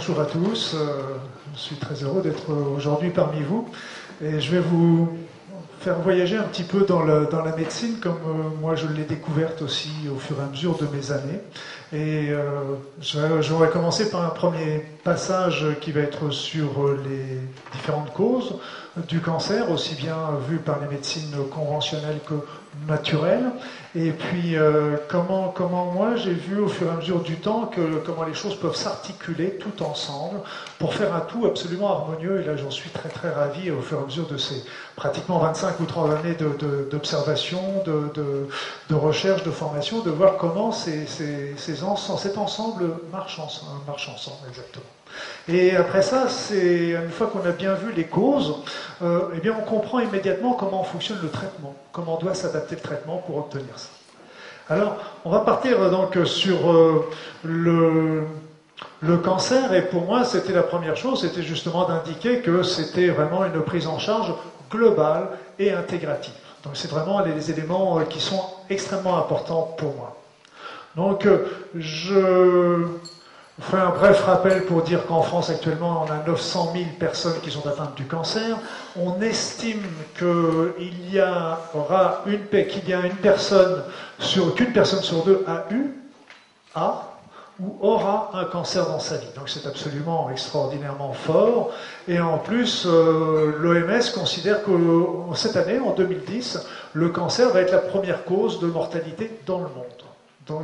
Euh, bonjour à tous, euh, je suis très heureux d'être aujourd'hui parmi vous et je vais vous faire voyager un petit peu dans, la médecine comme euh, moi je l'ai découverte aussi au fur et à mesure de mes années. Et j'aurais commencé par un premier passage qui va être sur les différentes causes du cancer, aussi bien vu par les médecines conventionnelles que naturelles. Et puis euh, comment, comment moi j'ai vu au fur et à mesure du temps que comment les choses peuvent s'articuler tout ensemble pour faire un tout absolument harmonieux. Et là j'en suis très très ravi au fur et à mesure de ces pratiquement 25 ou 30 années d'observation, de, de, recherche, de formation, de voir comment ces, ces, ces cet ensemble marche ensemble, marche ensemble exactement. Et après ça, c'est une fois qu'on a bien vu les causes, euh, eh bien on comprend immédiatement comment fonctionne le traitement, comment doit s'adapter le traitement pour obtenir ça. Alors, on va partir euh, donc sur euh, le, le cancer, et pour moi, c'était la première chose, c'était justement d'indiquer que c'était vraiment une prise en charge globale et intégrative. Donc, c'est vraiment les éléments qui sont extrêmement importants pour moi. Donc, je je ferai un bref rappel pour dire qu'en France actuellement, on a 900 000 personnes qui sont atteintes du cancer. On estime qu'il y aura une, a une personne sur, qu'une personne sur deux a eu, a ou aura un cancer dans sa vie. Donc c'est absolument extraordinairement fort. Et en plus, euh, l'OMS considère que cette année, en 2010, le cancer va être la première cause de mortalité dans le monde.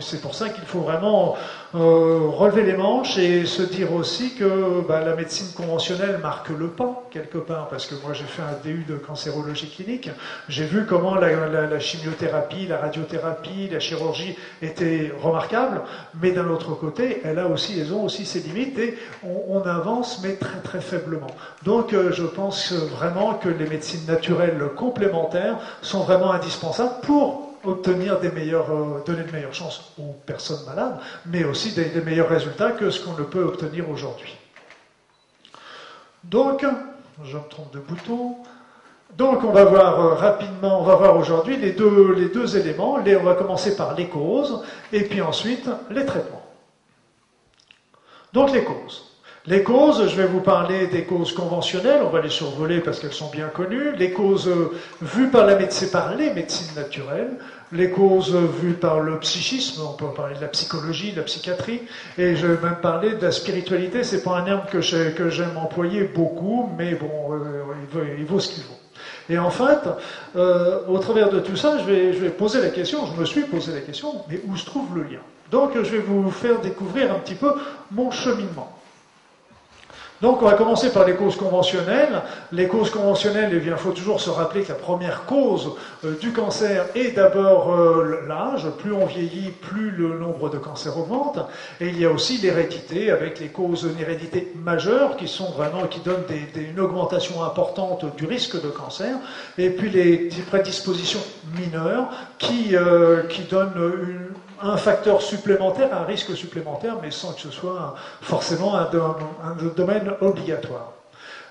C'est pour ça qu'il faut vraiment euh, relever les manches et se dire aussi que bah, la médecine conventionnelle marque le pas quelque part, parce que moi j'ai fait un DU de cancérologie clinique, j'ai vu comment la, chimiothérapie, la radiothérapie, la chirurgie étaient remarquables, mais d'un autre côté, elles ont aussi ses limites et on, avance, mais très très faiblement. Donc euh, je pense vraiment que les médecines naturelles complémentaires sont vraiment indispensables pour obtenir des meilleures, euh, donner de meilleures chances aux personnes malades, mais aussi des, meilleurs résultats que ce qu'on ne peut obtenir aujourd'hui. Donc, je me trompe de bouton. Donc, on va voir euh, rapidement, on va voir aujourd'hui les deux, éléments. On va commencer par les causes et puis ensuite les traitements. Donc, les causes. Les causes, je vais vous parler des causes conventionnelles, on va les survoler parce qu'elles sont bien connues. Les causes euh, vues par la médecine, par les médecines naturelles, les causes vues par le psychisme, on peut parler de la psychologie, de la psychiatrie, et je vais même parler de la spiritualité. C'est pas un terme que j'aime employer beaucoup, mais bon, euh, il, vaut, ce qu'il vaut. Et en fait, euh, au travers de tout ça, je vais poser la question, je me suis posé la question, mais où se trouve le lien? Donc je vais vous faire découvrir un petit peu mon cheminement. Donc on va commencer par les causes conventionnelles. Les causes conventionnelles, eh il faut toujours se rappeler que la première cause euh, du cancer est d'abord euh, l'âge. Plus on vieillit, plus le nombre de cancers augmente. Et il y a aussi l'hérédité, avec les causes d'hérédité majeures qui sont vraiment qui donnent une augmentation importante du risque de cancer. Et puis les prédispositions mineures qui, euh, qui donnent une, un facteur supplémentaire, un risque supplémentaire, mais sans que ce soit forcément un, domaine obligatoire.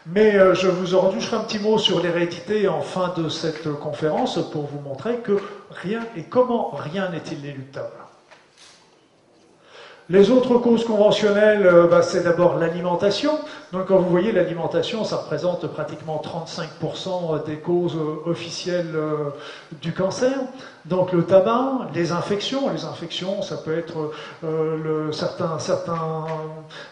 Mais euh, je vous aurai un petit mot sur l'hérédité en fin de cette conférence pour vous montrer que rien et comment rien n'est inéluctable. Les autres causes conventionnelles, euh, bah, c'est d'abord l'alimentation. Donc quand vous voyez l'alimentation, ça représente pratiquement 35% des causes euh, officielles du cancer. Donc le tabac, les infections, les infections, ça peut être le, certains,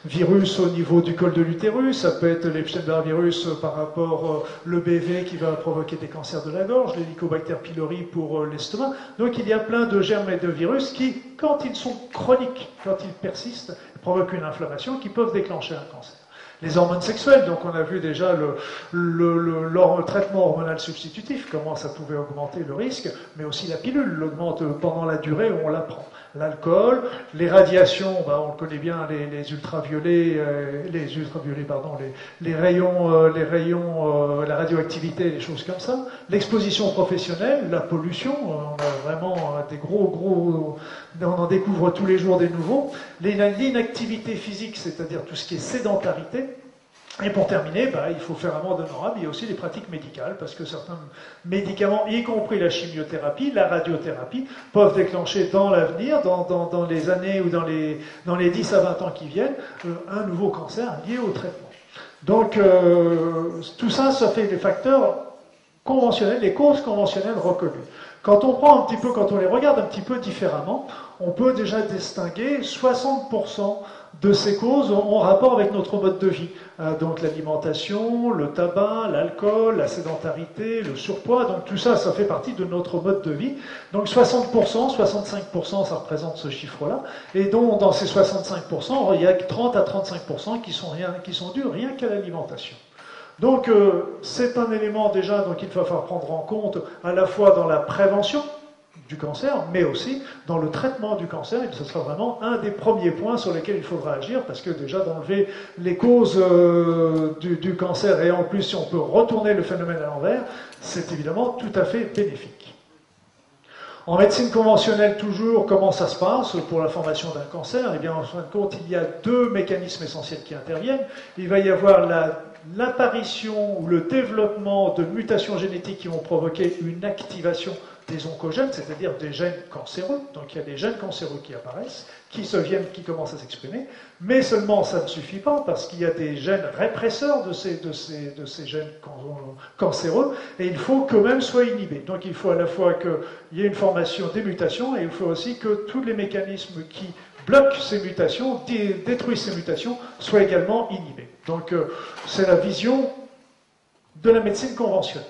virus au niveau du col de l'utérus, ça peut être l'Epstein-Barr virus par rapport le BV qui va provoquer des cancers de la gorge, l'Helicobacter pylori pour l'estomac. Donc il y a plein de germes et de virus qui, quand ils sont chroniques, quand ils persistent, provoquent une inflammation qui peuvent déclencher un cancer. Les hormones sexuelles, donc on a vu déjà le, traitement hormonal substitutif, comment ça pouvait augmenter le risque, mais aussi la pilule l'augmente pendant la durée où on la prend l'alcool, les radiations, bah, on connaît bien les, ultraviolets, euh, les ultraviolets, pardon, les, rayons, euh, les rayons, euh, la radioactivité, les choses comme ça, l'exposition professionnelle, la pollution, on a vraiment des gros, gros, on en découvre tous les jours des nouveaux, l'inactivité physique, c'est-à-dire tout ce qui est sédentarité, Et pour terminer, bah, il faut faire amende honorable, il y a aussi les pratiques médicales, parce que certains médicaments, y compris la chimiothérapie, la radiothérapie, peuvent déclencher dans l'avenir, dans, les années ou dans les, dans les 10 à 20 ans qui viennent, euh, un nouveau cancer lié au traitement. Donc euh, tout ça, ça fait des facteurs conventionnels, les causes conventionnelles reconnues. Quand on prend un petit peu, quand on les regarde un petit peu différemment, on peut déjà distinguer 60% de ces causes ont rapport avec notre mode de vie. Euh, donc l'alimentation, le tabac, l'alcool, la sédentarité, le surpoids, donc tout ça, ça fait partie de notre mode de vie. Donc 60%, 65%, ça représente ce chiffre-là. Et donc dans ces 65%, il y a 30 à 35% qui sont, rien, qui sont dus rien qu'à l'alimentation. Donc euh, c'est un élément déjà donc, il va falloir prendre en compte à la fois dans la prévention, cancer, mais aussi dans le traitement du cancer. Et ce sera vraiment un des premiers points sur lesquels il faudra agir, parce que déjà d'enlever les causes euh, du, cancer, et en plus si on peut retourner le phénomène à l'envers, c'est évidemment tout à fait bénéfique. En médecine conventionnelle, toujours, comment ça se passe pour la formation d'un cancer? Eh bien, en fin de compte, il y a deux mécanismes essentiels qui interviennent. Il va y avoir l'apparition ou le développement de mutations génétiques qui vont provoquer une activation des oncogènes, c'est-à-dire des gènes cancéreux. Donc il y a des gènes cancéreux qui apparaissent, qui se viennent, qui commencent à s'exprimer. Mais seulement ça ne suffit pas parce qu'il y a des gènes répresseurs de ces, de ces, de ces gènes cancéreux et il faut qu'eux-mêmes soient inhibés. Donc il faut à la fois qu'il y ait une formation des mutations et il faut aussi que tous les mécanismes qui bloquent ces mutations, détruisent ces mutations, soient également inhibés. Donc euh, c'est la vision de la médecine conventionnelle.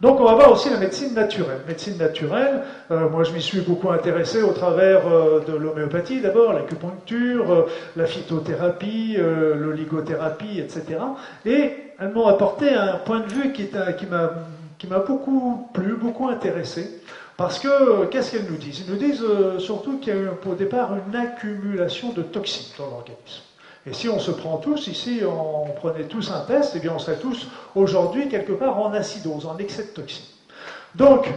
Donc on va voir aussi la médecine naturelle. Médecine naturelle, euh, moi je m'y suis beaucoup intéressé au travers euh, de l'homéopathie d'abord, l'acupuncture, euh, la phytothérapie, l'oligothérapie, etc. Et elles m'ont apporté un point de vue qui, qui m'a beaucoup plu, beaucoup intéressé. Parce que qu'est-ce qu'elles nous disent? Ils nous disent surtout qu'il y a eu au départ une accumulation de toxines dans l'organisme. Et si on se prend tous, ici, on, prenait tous un test, eh bien on serait tous aujourd'hui quelque part en acidose, en excès de toxines. Donc,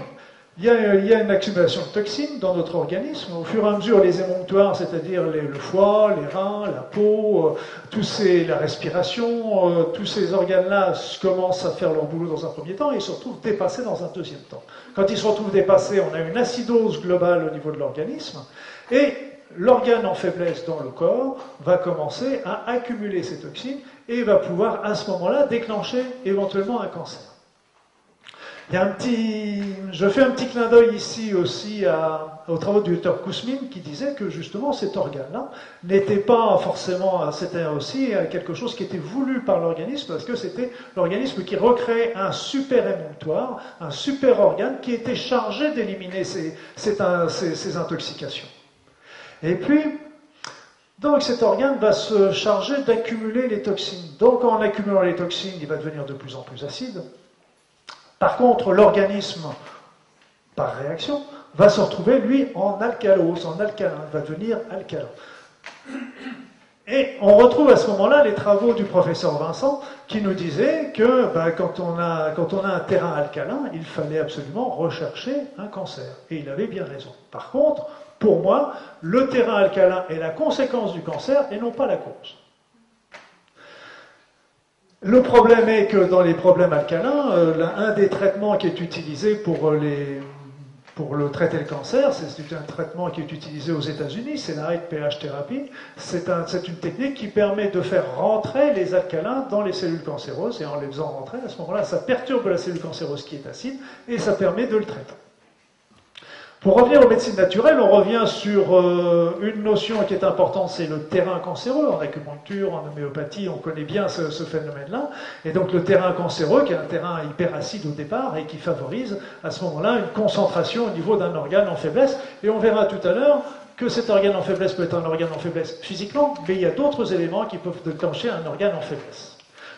il y, a, une accumulation de toxines dans notre organisme. Au fur et à mesure, les émonctoires, c'est-à-dire le foie, les reins, la peau, euh, tous ces, la respiration, euh, tous ces organes-là commencent à faire leur boulot dans un premier temps et se retrouvent dépassés dans un deuxième temps. Quand ils se retrouvent dépassés, on a une acidose globale au niveau de l'organisme. Et l'organe en faiblesse dans le corps va commencer à accumuler ces toxines et va pouvoir à ce moment-là déclencher éventuellement un cancer. Il y a un petit, je fais un petit clin d'œil ici aussi aux travaux du docteur Kousmine qui disait que justement cet organe-là n'était pas forcément, c'était aussi quelque chose qui était voulu par l'organisme parce que c'était l'organisme qui recréait un super émonctoire, un super organe qui était chargé d'éliminer ces intoxications. Et puis, donc cet organe va se charger d'accumuler les toxines. Donc en accumulant les toxines, il va devenir de plus en plus acide. Par contre, l'organisme, par réaction, va se retrouver, lui, en alcalose, en alcalin, va devenir alcalin. Et on retrouve à ce moment-là les travaux du professeur Vincent qui nous disait que ben, quand, on a, quand on a un terrain alcalin, il fallait absolument rechercher un cancer. Et il avait bien raison. Par contre, pour moi, le terrain alcalin est la conséquence du cancer et non pas la cause. Le problème est que dans les problèmes alcalins, euh, un des traitements qui est utilisé pour, euh, le traiter le cancer, c'est un traitement qui est utilisé aux États-Unis, c'est la pH thérapie. C'est une technique qui permet de faire rentrer les alcalins dans les cellules cancéreuses et en les faisant rentrer, à ce moment-là, ça perturbe la cellule cancéreuse qui est acide et ça permet de le traiter. Pour revenir aux médecines naturelles, on revient sur euh, une notion qui est importante, c'est le terrain cancéreux. En acupuncture, en homéopathie, on connaît bien ce, phénomène-là. Et donc le terrain cancéreux, qui est un terrain hyperacide au départ et qui favorise à ce moment-là une concentration au niveau d'un organe en faiblesse. Et on verra tout à l'heure que cet organe en faiblesse peut être un organe en faiblesse physiquement, mais il y a d'autres éléments qui peuvent déclencher un organe en faiblesse.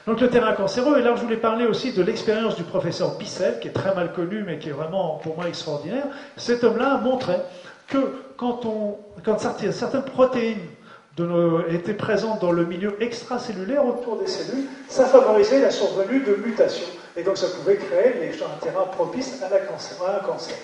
Donc le terrain cancéreux, et là je voulais parler aussi de l'expérience du professeur Bissell, qui est très mal connu mais qui est vraiment pour moi extraordinaire. Cet homme-là montrait que quand, certaines protéines étaient présentes dans le milieu extracellulaire autour des cellules, ça favorisait la survenue de mutations. Et donc ça pouvait créer un terrain propice à un cancer.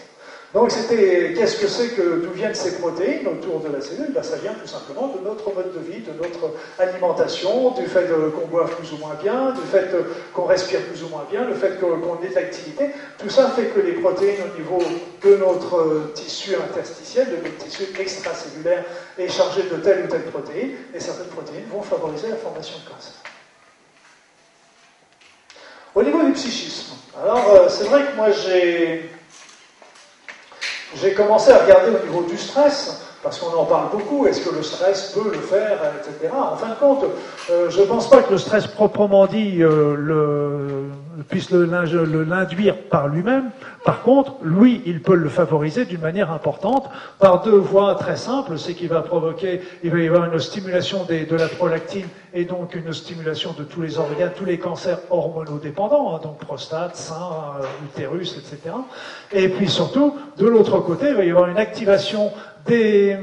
Donc c'était qu'est-ce que c'est que d'où viennent ces protéines autour de la cellule? Ben, Ça vient tout simplement de notre mode de vie, de notre alimentation, du fait qu'on boive plus ou moins bien, du fait qu'on respire plus ou moins bien, le fait qu'on ait de. Tout ça fait que les protéines au niveau de notre tissu interstitiel, de notre tissu extracellulaire, est chargé de telle ou telle protéine, et certaines protéines vont favoriser la formation de cancer. Au niveau du psychisme, alors euh, c'est vrai que moi j'ai j'ai commencé à regarder au niveau du stress, parce qu'on en parle beaucoup, est-ce que le stress peut le faire, etc. En fin de compte, euh, je ne pense pas que le stress proprement dit euh, le, puisse l'induire par lui-même. Par contre, lui, il peut le favoriser d'une manière importante par deux voies très simples. C'est qu'il va provoquer, il va y avoir une stimulation de la prolactine et donc une stimulation de tous les organes, tous les cancers hormonodépendants, hein, donc prostate, sein, euh, utérus, etc. Et puis surtout, de l'autre côté, il va y avoir une activation des,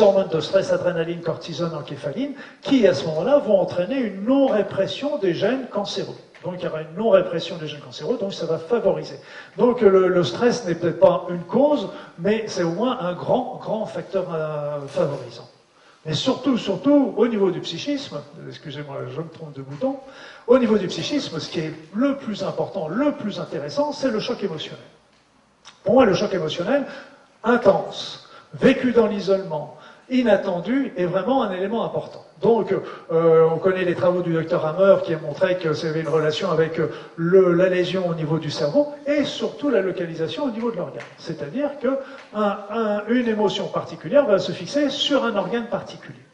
hormones de stress, adrénaline, cortisone, encéphaline, qui à ce moment-là vont entraîner une non-répression des gènes cancéreux. Donc il y aura une non-répression des gènes cancéreux, donc ça va favoriser. Donc le, stress n'est peut-être pas une cause, mais c'est au moins un grand, grand facteur euh, favorisant. Mais surtout, surtout, au niveau du psychisme, excusez-moi, je me trompe de bouton, au niveau du psychisme, ce qui est le plus important, le plus intéressant, c'est le choc émotionnel. Pour moi, le choc émotionnel, intense, vécu dans l'isolement, inattendu, est vraiment un élément important. Donc, euh, on connaît les travaux du docteur Hammer qui a montré que avait une relation avec euh, la lésion au niveau du cerveau et surtout la localisation au niveau de l'organe. C'est-à-dire qu'une émotion particulière va se fixer sur un organe particulier.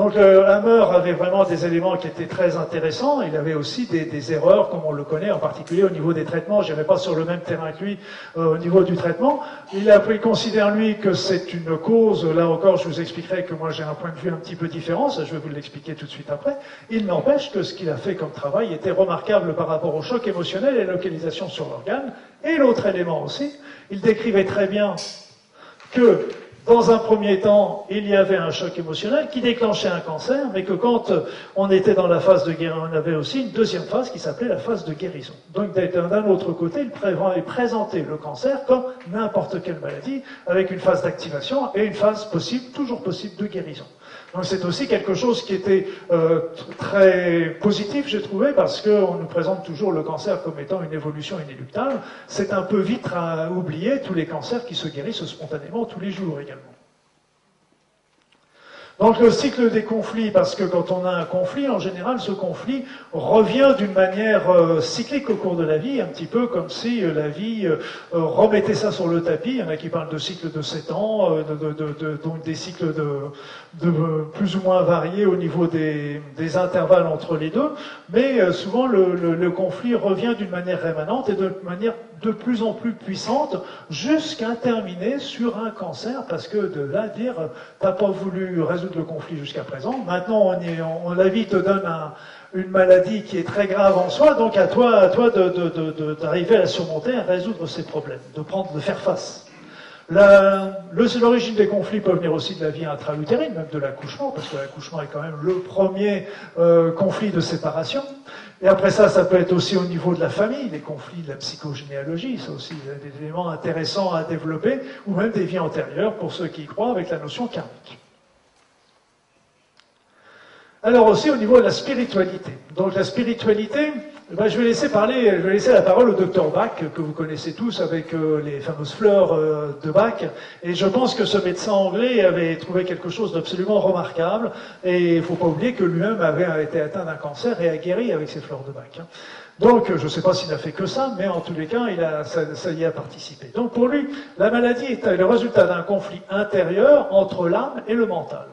Donc euh, Hammer avait vraiment des éléments qui étaient très intéressants. Il avait aussi des, erreurs, comme on le connaît, en particulier au niveau des traitements. Je pas sur le même terrain que lui euh, au niveau du traitement. Il, a, considère, lui, que c'est une cause. Là encore, je vous expliquerai que moi j'ai un point de vue un petit peu différent. Ça, je vais vous l'expliquer tout de suite après. Il n'empêche que ce qu'il a fait comme travail était remarquable par rapport au choc émotionnel et localisation sur l'organe. Et l'autre élément aussi, il décrivait très bien que dans un premier temps, il y avait un choc émotionnel qui déclenchait un cancer, mais que quand on était dans la phase de guérison, on avait aussi une deuxième phase qui s'appelait la phase de guérison. Donc d'un autre côté, il présentait le cancer comme n'importe quelle maladie, avec une phase d'activation et une phase possible, toujours possible, de guérison. C'est aussi quelque chose qui était euh, très positif, j'ai trouvé, parce qu'on nous présente toujours le cancer comme étant une évolution inéluctable. C'est un peu vite à oublier tous les cancers qui se guérissent spontanément tous les jours également. Donc le cycle des conflits, parce que quand on a un conflit, en général, ce conflit revient d'une manière euh, cyclique au cours de la vie, un petit peu comme si euh, la vie euh, remettait ça sur le tapis. Il y en a qui parlent de cycles de 7 ans, donc des cycles de, plus ou moins variés au niveau des, intervalles entre les deux, mais souvent le, conflit revient d'une manière rémanente et de manière de plus en plus puissante jusqu'à terminer sur un cancer, parce que de là dire, t'as pas voulu résoudre le conflit jusqu'à présent, maintenant on la vie te donne une maladie qui est très grave en soi, donc à toi, à toi d'arriver à la surmonter, à résoudre ces problèmes, de prendre, de faire face. L'origine des conflits peut venir aussi de la vie intra-utérine, même de l'accouchement, parce que l'accouchement est quand même le premier euh, conflit de séparation. Et après ça, ça peut être aussi au niveau de la famille, des conflits de la psychogénéalogie, ça aussi des éléments intéressants à développer, ou même des vies antérieures pour ceux qui y croient avec la notion karmique. Alors aussi au niveau de la spiritualité. Donc la spiritualité, ben, je vais laisser parler, je vais laisser la parole au docteur Bach, que vous connaissez tous avec euh, les fameuses fleurs euh, de Bach. Et je pense que ce médecin anglais avait trouvé quelque chose d'absolument remarquable. Et il ne faut pas oublier que lui-même avait été atteint d'un cancer et a guéri avec ces fleurs de Bach. Hein. Donc, je ne sais pas s'il n'a fait que ça, mais en tous les cas, il a, ça, ça, y a participé. Donc, pour lui, la maladie est le résultat d'un conflit intérieur entre l'âme et le mental.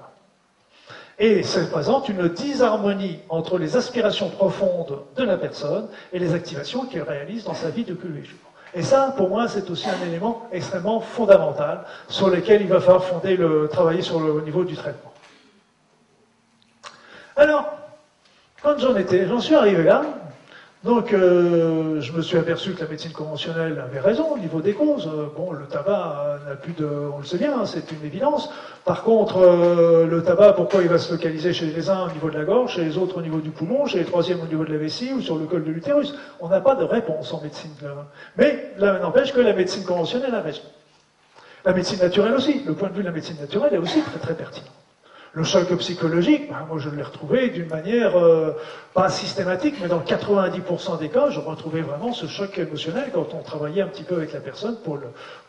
Et ça présente une disharmonie entre les aspirations profondes de la personne et les activations qu'elle réalise dans sa vie de tous les jours. Et ça, pour moi, c'est aussi un élément extrêmement fondamental sur lequel il va falloir fonder le, travailler sur le niveau du traitement. Alors, quand j'en étais, j'en suis arrivé là, donc, euh, je me suis aperçu que la médecine conventionnelle avait raison au niveau des causes. Bon, le tabac n'a plus de, on le sait bien, hein, c'est une évidence. Par contre, euh, le tabac, pourquoi il va se localiser chez les uns au niveau de la gorge, chez les autres au niveau du poumon, chez les troisièmes au niveau de la vessie ou sur le col de l'utérus? On n'a pas de réponse en médecine. Mais là, n'empêche que la médecine conventionnelle a raison. La médecine naturelle aussi, le point de vue de la médecine naturelle est aussi très très pertinent. Le choc psychologique, ben, moi je l'ai retrouvé d'une manière euh, pas systématique, mais dans 90% des cas, je retrouvais vraiment ce choc émotionnel quand on travaillait un petit peu avec la personne pour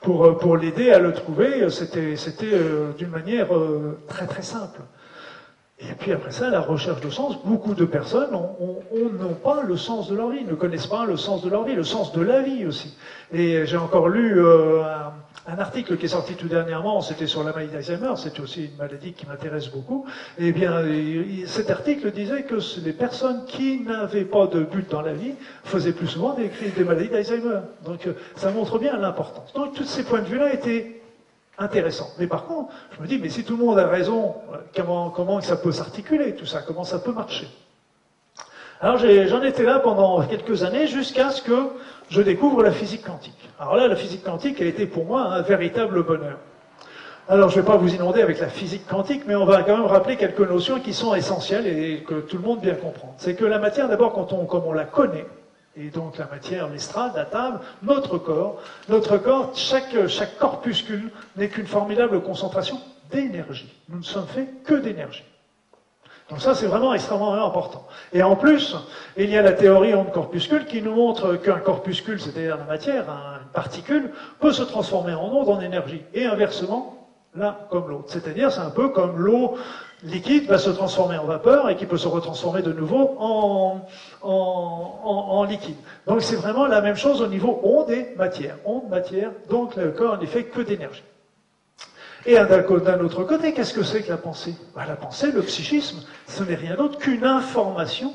pour, euh, pour l'aider à le trouver. C'était, c'était euh, d'une manière très très simple. Et puis après ça, la recherche de sens, beaucoup de personnes n'ont pas le sens de leur vie, ne connaissent pas le sens de leur vie, le sens de la vie aussi. Et j'ai encore lu un, un article qui est sorti tout dernièrement, c'était sur la maladie d'Alzheimer, c'est aussi une maladie qui m'intéresse beaucoup. Eh bien, cet article disait que les personnes qui n'avaient pas de but dans la vie faisaient plus souvent des, des maladies d'Alzheimer. Donc, euh, ça montre bien l'importance. Donc, tous ces points de vue-là étaient intéressants. Mais par contre, je me dis, mais si tout le monde a raison, euh, comment, comment ça peut s'articuler, tout ça? Comment ça peut marcher? Alors j'en étais là pendant quelques années jusqu'à ce que je découvre la physique quantique. Alors là, la physique quantique a été pour moi un véritable bonheur. Alors, je ne vais pas vous inonder avec la physique quantique, mais on va quand même rappeler quelques notions qui sont essentielles et que tout le monde bien comprend. C'est que la matière, d'abord, quand on, comme on la connaît, et donc la matière, l'estrade, la table, notre corps, notre corps, chaque, chaque corpuscule n'est qu'une formidable concentration d'énergie. Nous ne sommes faits que d'énergie. Donc ça, c'est vraiment extrêmement important. Et en plus, il y a la théorie onde-corpuscule qui nous montre qu'un corpuscule, c'est-à-dire la matière, une particule, peut se transformer en onde, en énergie. Et inversement, l'un comme l'autre. C'est-à-dire, c'est un peu comme l'eau liquide va se transformer en vapeur et qui peut se retransformer de nouveau en, en, en liquide. Donc c'est vraiment la même chose au niveau onde et matière. Onde, matière, donc le corps n'est fait que d'énergie. Et d'un autre côté, qu'est-ce que c'est que la pensée? Bah, La pensée, le psychisme, ce n'est rien d'autre qu'une information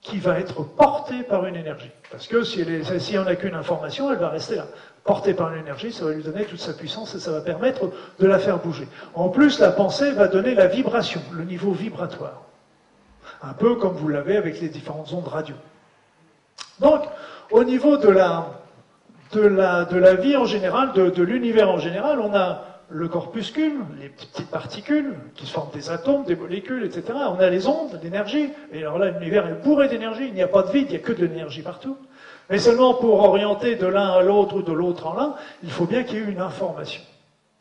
qui va être portée par une énergie. Parce que si, elle si on n'a qu'une information, elle va rester là. Portée par une énergie, ça va lui donner toute sa puissance et ça va permettre de la faire bouger. En plus, la pensée va donner la vibration, le niveau vibratoire. Un peu comme vous l'avez avec les différentes ondes radio. Donc, au niveau de la, de la, vie en général, de l'univers en général, on a le corpuscule, les petites particules qui forment des atomes, des molécules, etc. On a les ondes, l'énergie. Et alors là, l'univers est bourré d'énergie. Il n'y a pas de vide, il n'y a que de l'énergie partout. Mais seulement pour orienter de l'un à l'autre ou de l'autre en l'un, il faut bien qu'il y ait une information.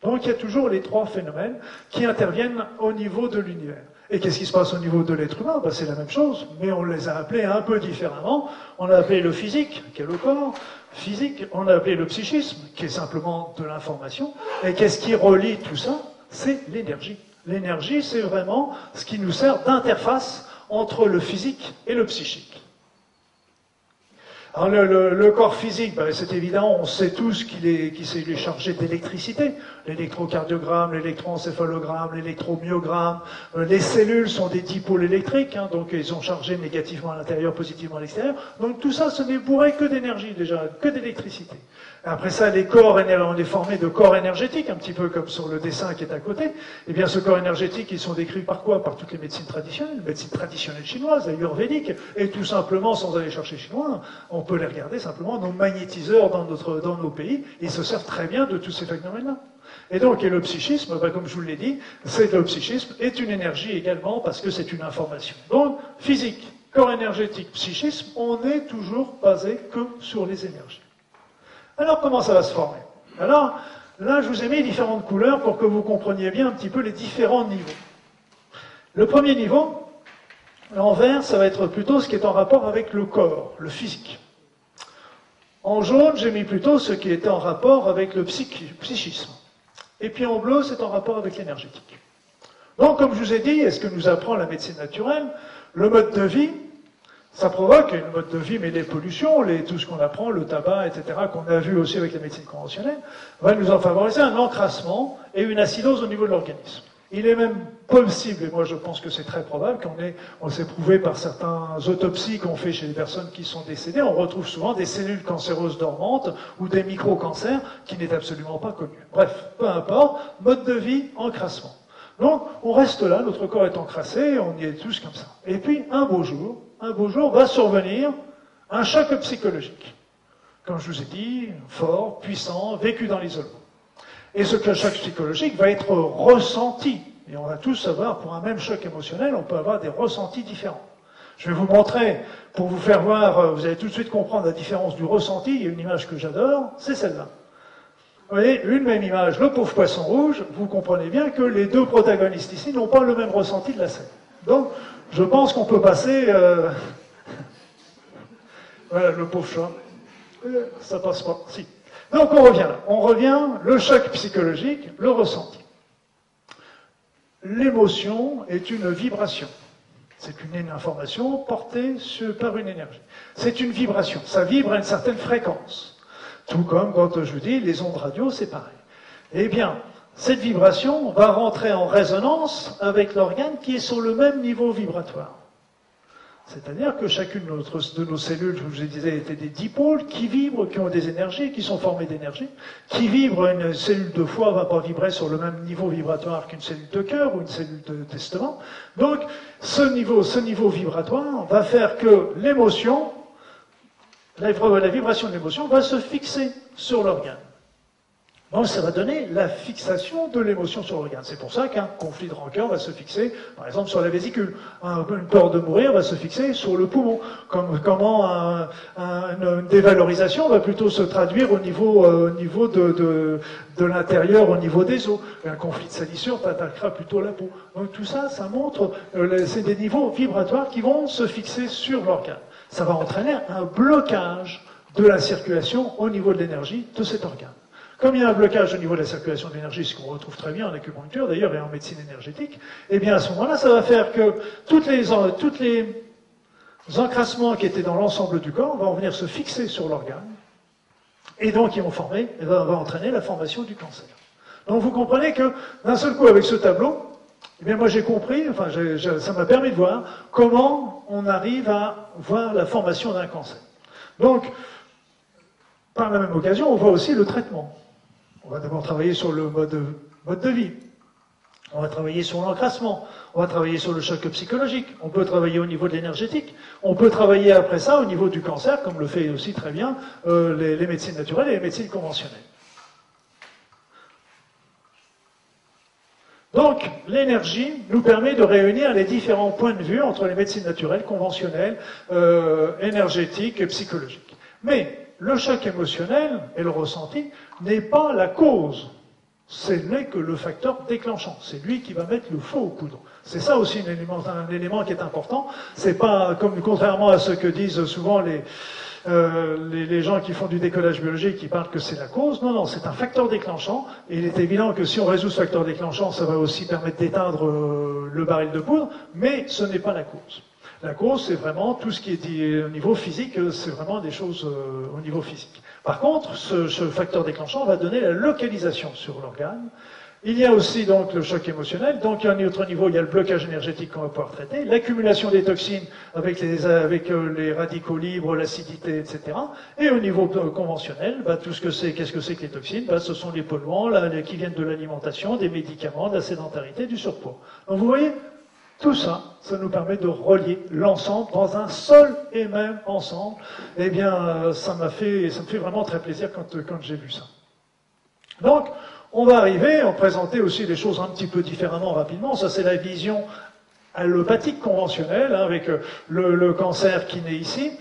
Donc il y a toujours les trois phénomènes qui interviennent au niveau de l'univers. Et qu'est-ce qui se passe au niveau de l'être humain? Ben, C'est la même chose, mais on les a appelés un peu différemment. On a appelé le physique, qui est le corps, physique, on a appelé le psychisme, qui est simplement de l'information. Et qu'est-ce qui relie tout ça? C'est l'énergie. L'énergie, c'est vraiment ce qui nous sert d'interface entre le physique et le psychique. Alors le, corps physique, ben, c'est évident, on sait tous qu'il est, est, chargé d'électricité. L'électrocardiogramme, l'électroencéphalogramme, l'électromyogramme. Euh, les cellules sont des dipôles électriques, hein, donc ils sont chargés négativement à l'intérieur, positivement à l'extérieur. Donc tout ça, ce n'est bourré que d'énergie déjà, que d'électricité. Après ça, les corps, on est formé de corps énergétiques, un petit peu comme sur le dessin qui est à côté. Eh bien, ce corps énergétique, ils sont décrits par quoi? Par toutes les médecines traditionnelles, les médecines traditionnelles chinoises, ayurvédiques, et tout simplement, sans aller chercher chinois, on peut les regarder simplement, nos magnétiseurs dans, nos pays, ils se servent très bien de tous ces phénomènes-là. Et donc, et le psychisme, ben, comme je vous l'ai dit, c'est le psychisme est une énergie également parce que c'est une information. Donc, physique, corps énergétique, psychisme, on n'est toujours basé que sur les énergies. Alors comment ça va se former? Alors là, je vous ai mis différentes couleurs pour que vous compreniez bien un petit peu les différents niveaux. Le premier niveau, en vert, ça va être plutôt ce qui est en rapport avec le corps, le physique. En jaune, j'ai mis plutôt ce qui est en rapport avec le psychisme. Et puis en bleu, c'est en rapport avec l'énergétique. Donc, comme je vous ai dit, est-ce que nous apprend la médecine naturelle? Le mode de vie, ça provoque une mode de vie, mais les pollutions, les, tout ce qu'on apprend, le tabac, etc., qu'on a vu aussi avec la médecine conventionnelle, va nous en favoriser un encrassement et une acidose au niveau de l'organisme. Il est même possible, et moi je pense que c'est très probable, qu'on ait, on s'est prouvé par certains autopsies qu'on fait chez les personnes qui sont décédées, on retrouve souvent des cellules cancéreuses dormantes ou des micro-cancers qui n'est absolument pas connu. Bref, peu importe, mode de vie, encrassement. Donc, on reste là, notre corps est encrassé, on y est tous comme ça. Et puis, un beau jour, un beau jour va survenir un choc psychologique. Comme je vous ai dit, fort, puissant, vécu dans l'isolement. Et ce choc psychologique va être ressenti. Et on va tous savoir, pour un même choc émotionnel, on peut avoir des ressentis différents. Je vais vous montrer, pour vous faire voir, euh, vous allez tout de suite comprendre la différence du ressenti. Il y a une image que j'adore, c'est celle-là. Vous voyez, une même image, le pauvre poisson rouge, vous comprenez bien que les deux protagonistes ici n'ont pas le même ressenti de la scène. Donc, je pense qu'on peut passer... Euh, voilà, le pauvre chat. Euh, ça passe pas. Si. Donc on revient là. On revient, le choc psychologique, le ressenti. L'émotion est une vibration. C'est une information portée par une énergie. C'est une vibration. Ça vibre à une certaine fréquence. Tout comme quand je vous dis les ondes radio, c'est pareil. Eh bien, cette vibration va rentrer en résonance avec l'organe qui est sur le même niveau vibratoire. C'est-à-dire que chacune de nos cellules, je vous disais, étaient des dipôles qui vibrent, qui ont des énergies, qui sont formées d'énergie, qui vibrent. Une cellule de foie ne va pas vibrer sur le même niveau vibratoire qu'une cellule de cœur ou une cellule de testament. Donc, ce niveau, ce niveau vibratoire va faire que l'émotion, la vibration de l'émotion va se fixer sur l'organe. Ça va donner la fixation de l'émotion sur l'organe. C'est pour ça qu'un conflit de rancœur va se fixer, par exemple, sur la vésicule. une peur de mourir va se fixer sur le poumon. Comme, comment une dévalorisation va plutôt se traduire au niveau, euh, de, l'intérieur, au niveau des os. Un conflit de salissure attaquera plutôt la peau. Donc tout ça, ça montre, euh, c'est des niveaux vibratoires qui vont se fixer sur l'organe. Ça va entraîner un blocage de la circulation au niveau de l'énergie de cet organe. Comme il y a un blocage au niveau de la circulation de l'énergie, ce qu'on retrouve très bien en acupuncture d'ailleurs et en médecine énergétique, eh bien à ce moment-là, ça va faire que toutes les, encrassements qui étaient dans l'ensemble du corps vont venir se fixer sur l'organe, et donc ils vont former, et va entraîner la formation du cancer. Donc vous comprenez que d'un seul coup, avec ce tableau, eh bien moi j'ai compris, enfin ça m'a permis de voir comment on arrive à voir la formation d'un cancer. Donc, par la même occasion, on voit aussi le traitement. On va d'abord travailler sur le mode, de vie. On va travailler sur l'encrassement. On va travailler sur le choc psychologique. On peut travailler au niveau de l'énergétique. On peut travailler après ça au niveau du cancer, comme le fait aussi très bien euh, les, les médecines naturelles et les médecines conventionnelles. Donc, l'énergie nous permet de réunir les différents points de vue entre les médecines naturelles, conventionnelles, euh, énergétiques et psychologiques. Mais le choc émotionnel et le ressenti n'est pas la cause. Ce n'est que le facteur déclenchant. C'est lui qui va mettre le feu au poudre. C'est ça aussi un élément, qui est important. C'est pas contrairement à ce que disent souvent les, euh, les, gens qui font du décollage biologique qui parlent que c'est la cause. Non, non, c'est un facteur déclenchant. Et il est évident que si on résout ce facteur déclenchant, ça va aussi permettre d'éteindre euh, le baril de poudre, mais ce n'est pas la cause. La cause, c'est vraiment tout ce qui est dit au niveau physique, c'est vraiment des choses euh, au niveau physique. Par contre, ce, facteur déclenchant va donner la localisation sur l'organe. Il y a aussi donc le choc émotionnel. Donc, à un autre niveau, il y a le blocage énergétique qu'on va pouvoir traiter, l'accumulation des toxines avec les, avec euh, les radicaux libres, l'acidité, etc. Et au niveau euh, conventionnel, bah, tout ce que c'est, qu'est-ce que c'est que les toxines? Bah, Ce sont les polluants là, qui viennent de l'alimentation, des médicaments, de la sédentarité, du surpoids. Donc, vous voyez, tout ça, ça nous permet de relier l'ensemble dans un seul et même ensemble. Eh bien, euh, ça m'a fait, ça me fait vraiment très plaisir quand, quand j'ai vu ça. Donc, on va arriver à présenter aussi des choses un petit peu différemment rapidement. Ça, c'est la vision allopathique conventionnelle, hein, avec euh, le, le, cancer qui naît ici,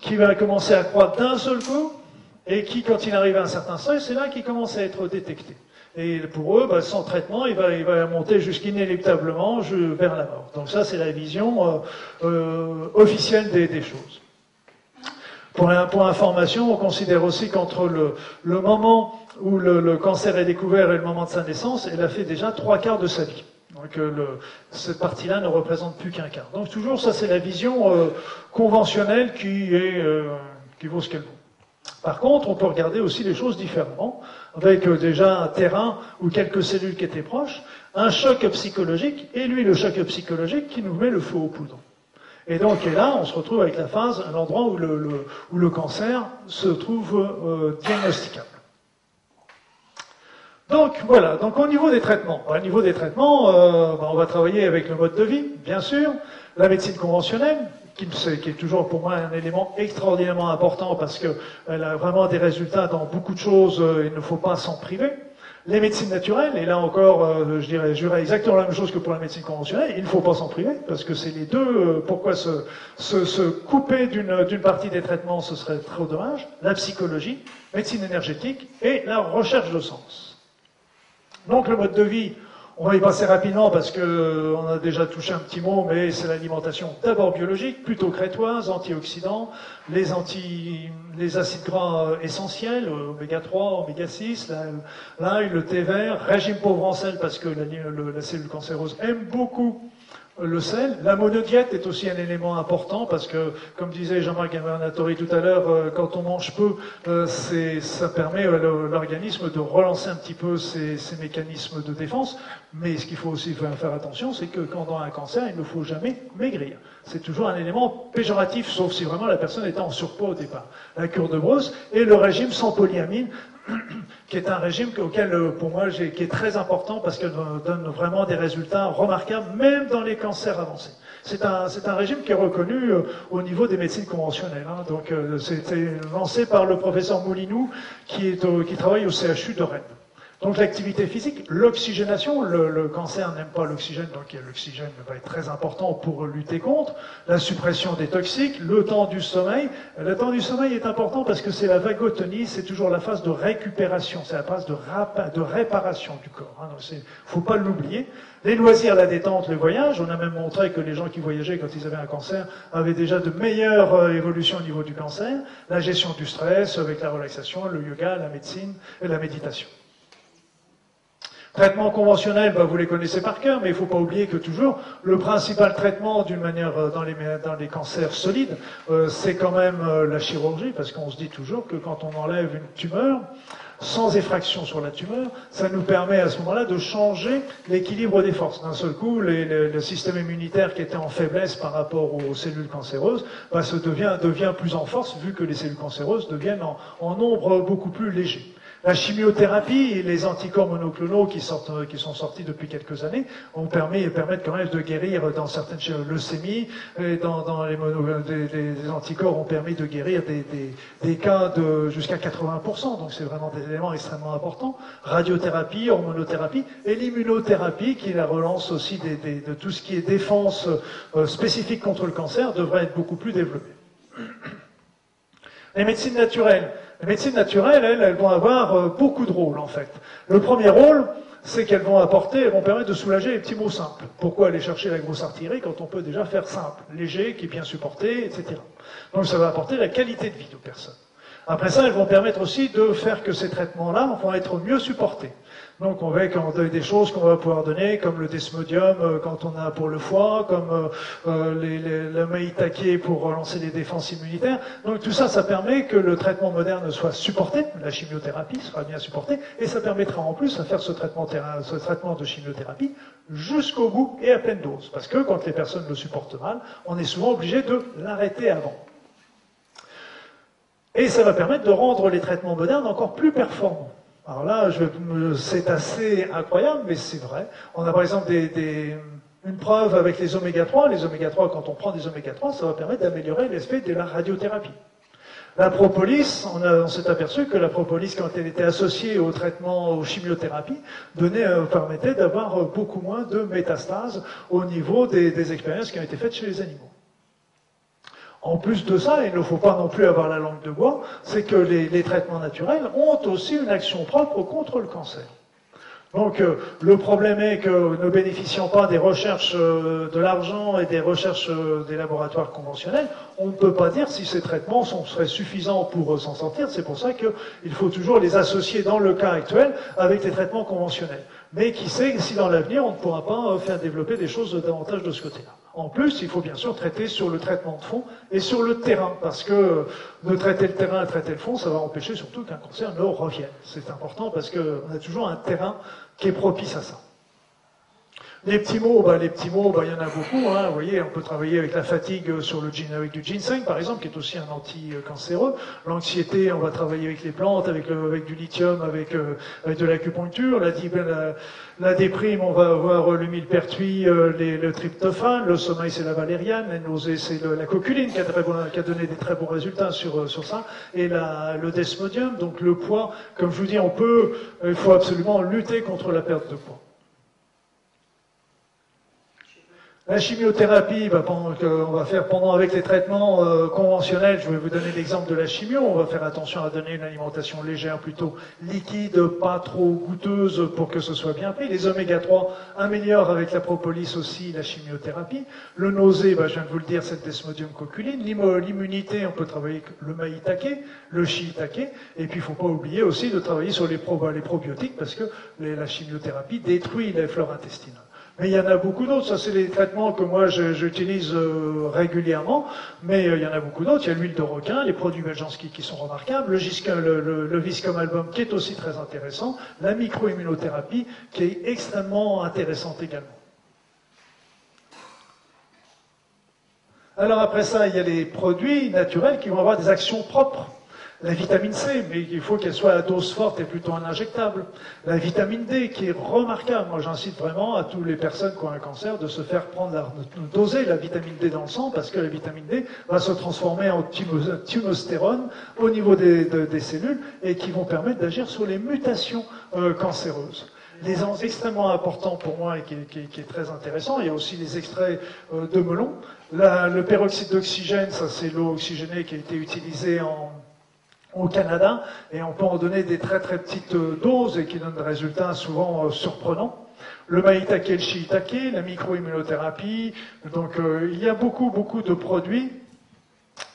qui va commencer à croître d'un seul coup, et qui, quand il arrive à un certain seuil, c'est là qu'il commence à être détecté. Et pour eux, bah, sans traitement, il va, monter jusqu'inéluctablement vers la mort. Donc ça, c'est la vision euh, euh, officielle des, choses. Pour, pour information, on considère aussi qu'entre le, moment où le, cancer est découvert et le moment de sa naissance, elle a fait déjà trois quarts de sa vie. Donc euh, cette partie-là ne représente plus qu'un quart. Donc toujours, ça c'est la vision conventionnelle qui vaut ce qu'elle vaut. Par contre, on peut regarder aussi les choses différemment, avec euh, déjà un terrain ou quelques cellules qui étaient proches, un choc psychologique, et lui, le choc psychologique qui nous met le feu aux poudres. Et donc, là, on se retrouve avec la phase, un endroit où le, cancer se trouve euh, diagnosticable. Donc voilà, donc au niveau des traitements, au niveau des traitements, euh, ben, on va travailler avec le mode de vie, bien sûr, la médecine conventionnelle, qui, est toujours pour moi un élément extraordinairement important parce qu'elle a vraiment des résultats dans beaucoup de choses, euh, il ne faut pas s'en priver. Les médecines naturelles, et là encore, euh, je dirais, je dirais exactement la même chose que pour la médecine conventionnelle, il ne faut pas s'en priver, parce que c'est les deux. euh, pourquoi se, se, se couper d'une d'une partie des traitements, ce serait trop dommage La psychologie, médecine énergétique et la recherche de sens. Donc le mode de vie, on va y passer rapidement parce que euh, on a déjà touché un petit mot, mais c'est l'alimentation d'abord biologique, plutôt crétoise, antioxydants, les anti, les acides gras euh, essentiels, euh, oméga 3, oméga 6, la- l'ail, le thé vert, régime pauvre en sel parce que la cellule cancéreuse aime beaucoup le sel. La monodiète est aussi un élément important parce que, comme disait Jean-Marc Gavernatori tout à l'heure, euh, quand on mange peu, euh, ça permet à l'organisme de relancer un petit peu ses, mécanismes de défense. Mais ce qu'il faut aussi faire attention, c'est que quand on a un cancer, il ne faut jamais maigrir. C'est toujours un élément péjoratif, sauf si vraiment la personne était en surpoids au départ. La cure de brosse et le régime sans polyamine, qui est un régime auquel, euh, pour moi, qui est très important parce euh, donne vraiment des résultats remarquables, même dans les cancers avancés. C'est un, régime qui est reconnu euh, au niveau des médecines conventionnelles. hein. Donc, euh, c'était lancé par le professeur Moulinou, qui, qui travaille au CHU de Rennes. Donc l'activité physique, l'oxygénation, le, le cancer n'aime pas l'oxygène, donc l'oxygène va être très important pour lutter contre, la suppression des toxiques, le temps du sommeil. Le temps du sommeil est important parce que c'est la vagotonie, c'est toujours la phase de récupération, c'est la phase de, de réparation du corps. Hein, donc faut pas l'oublier. Les loisirs, la détente, le voyage, on a même montré que les gens qui voyageaient quand ils avaient un cancer avaient déjà de meilleures euh, évolutions au niveau du cancer. La gestion du stress avec la relaxation, le yoga, la médecine et la méditation. Traitement conventionnel, bah, vous les connaissez par cœur, mais il ne faut pas oublier que toujours le principal traitement d'une manière euh, dans les, cancers solides, euh, c'est quand même euh, la chirurgie, parce qu'on se dit toujours que quand on enlève une tumeur, sans effraction sur la tumeur, ça nous permet à ce moment-là de changer l'équilibre des forces. D'un seul coup, le système immunitaire qui était en faiblesse par rapport aux cellules cancéreuses bah, se devient, devient plus en force vu que les cellules cancéreuses deviennent en, en nombre beaucoup plus léger. La chimiothérapie et les anticorps monoclonaux qui, sortent, qui sont sortis depuis quelques années ont permis, permettent quand même de guérir dans certaines leucémies, et dans, les, mono- des- des anticorps ont permis de guérir des, des- cas de jusqu'à 80%, donc c'est vraiment des éléments extrêmement importants. Radiothérapie, hormonothérapie et l'immunothérapie qui est la relance aussi des- de tout ce qui est défense euh, spécifique contre le cancer devrait être beaucoup plus développée. Les médecines naturelles. Les médecines naturelles, elles, elles vont avoir euh, beaucoup de rôles en fait. Le premier rôle, c'est qu'elles vont apporter, elles vont permettre de soulager les petits mots simples. Pourquoi aller chercher la grosse artillerie quand on peut déjà faire simple, léger, qui est bien supporté, etc. Donc ça va apporter la qualité de vie aux personnes. Après ça, elles vont permettre aussi de faire que ces traitements-là vont être mieux supportés. Donc on va quand on a des choses qu'on va pouvoir donner, comme le desmodium euh, quand on a pour le foie, comme euh, euh, les, les- le maïtake pour relancer les défenses immunitaires. Donc tout ça, ça permet que le traitement moderne soit supporté, la chimiothérapie sera bien supportée, et ça permettra en plus à faire ce traitement de chimiothérapie jusqu'au bout et à pleine dose. Parce que quand les personnes le supportent mal, on est souvent obligé de l'arrêter avant. Et ça va permettre de rendre les traitements modernes encore plus performants. Alors là, c'est assez incroyable, mais c'est vrai. On a par exemple une preuve avec les oméga 3. Les oméga 3, quand on prend des oméga 3, ça va permettre d'améliorer l'effet de la radiothérapie. La propolis, on, s'est aperçu que la propolis, quand elle était associée au traitement, aux chimiothérapies, euh, permettait d'avoir beaucoup moins de métastases au niveau des expériences qui ont été faites chez les animaux. En plus de ça, il ne faut pas non plus avoir la langue de bois, c'est que les, traitements naturels ont aussi une action propre contre le cancer. Donc euh, le problème est que ne bénéficiant pas des recherches euh, de l'argent et des recherches euh, des laboratoires conventionnels, on ne peut pas dire si ces traitements sont, seraient suffisants pour s'en sortir. C'est pour ça qu'il faut toujours les associer dans le cas actuel avec les traitements conventionnels. Mais qui sait si dans l'avenir on ne pourra pas euh, faire développer des choses davantage de ce côté-là. En plus, il faut bien sûr traiter sur le traitement de fond et sur le terrain, parce que euh, de traiter le terrain et traiter le fond, ça va empêcher surtout qu'un cancer ne revienne. C'est important parce qu'on a toujours un terrain qui est propice à ça. Les petits mots, bah, les petits mots, bah, il y en a beaucoup. Hein. Vous voyez, on peut travailler avec la fatigue sur le avec du ginseng, par exemple, qui est aussi un anti-cancéreux. L'anxiété, on va travailler avec les plantes, avec, avec du lithium, avec, euh, avec de l'acupuncture. La, la, la, déprime, on va avoir le millepertuis, euh, le tryptophane. Le sommeil, c'est la valériane. Les nausées, c'est la coculine qui a, qui a, donné des très bons résultats sur, euh, sur ça. Et la, le desmodium, donc le poids. Comme je vous dis, on peut, il faut absolument lutter contre la perte de poids. La chimiothérapie, bah, on va faire pendant avec les traitements euh, conventionnels, je vais vous donner l'exemple de la chimio, on va faire attention à donner une alimentation légère, plutôt liquide, pas trop goûteuse pour que ce soit bien pris. Les oméga 3 améliorent avec la propolis aussi la chimiothérapie. Le nausée, bah, je viens de vous le dire, c'est le desmodium coculine. L'immunité, on peut travailler avec le maïtake, le shiitake, et puis il ne faut pas oublier aussi de travailler sur les, les probiotiques parce que la chimiothérapie détruit les fleurs intestinales. Mais il y en a beaucoup d'autres. Ça, c'est les traitements que moi j'utilise euh, régulièrement. Mais euh, il y en a beaucoup d'autres. Il y a l'huile de requin, les produits Beljanski qui sont remarquables, le, Viscom Album qui est aussi très intéressant, la microimmunothérapie qui est extrêmement intéressante également. Alors après ça, il y a les produits naturels qui vont avoir des actions propres. La vitamine C, mais il faut qu'elle soit à dose forte et plutôt injectable. La vitamine D, qui est remarquable. Moi, j'incite vraiment à toutes les personnes qui ont un cancer de se faire prendre, la, de doser la vitamine D dans le sang, parce que la vitamine D va se transformer en thymostérone au niveau des, cellules et qui vont permettre d'agir sur les mutations euh, cancéreuses les extrêmement importants pour moi et qui, est très intéressant. Il y a aussi les extraits euh, de melon. le peroxyde d'oxygène, ça c'est l'eau oxygénée qui a été utilisée en, au Canada, et on peut en donner des très très petites euh, doses et qui donnent des résultats souvent euh, surprenants. Le maïtake et le shiitake, la microimmunothérapie, donc euh, il y a beaucoup beaucoup de produits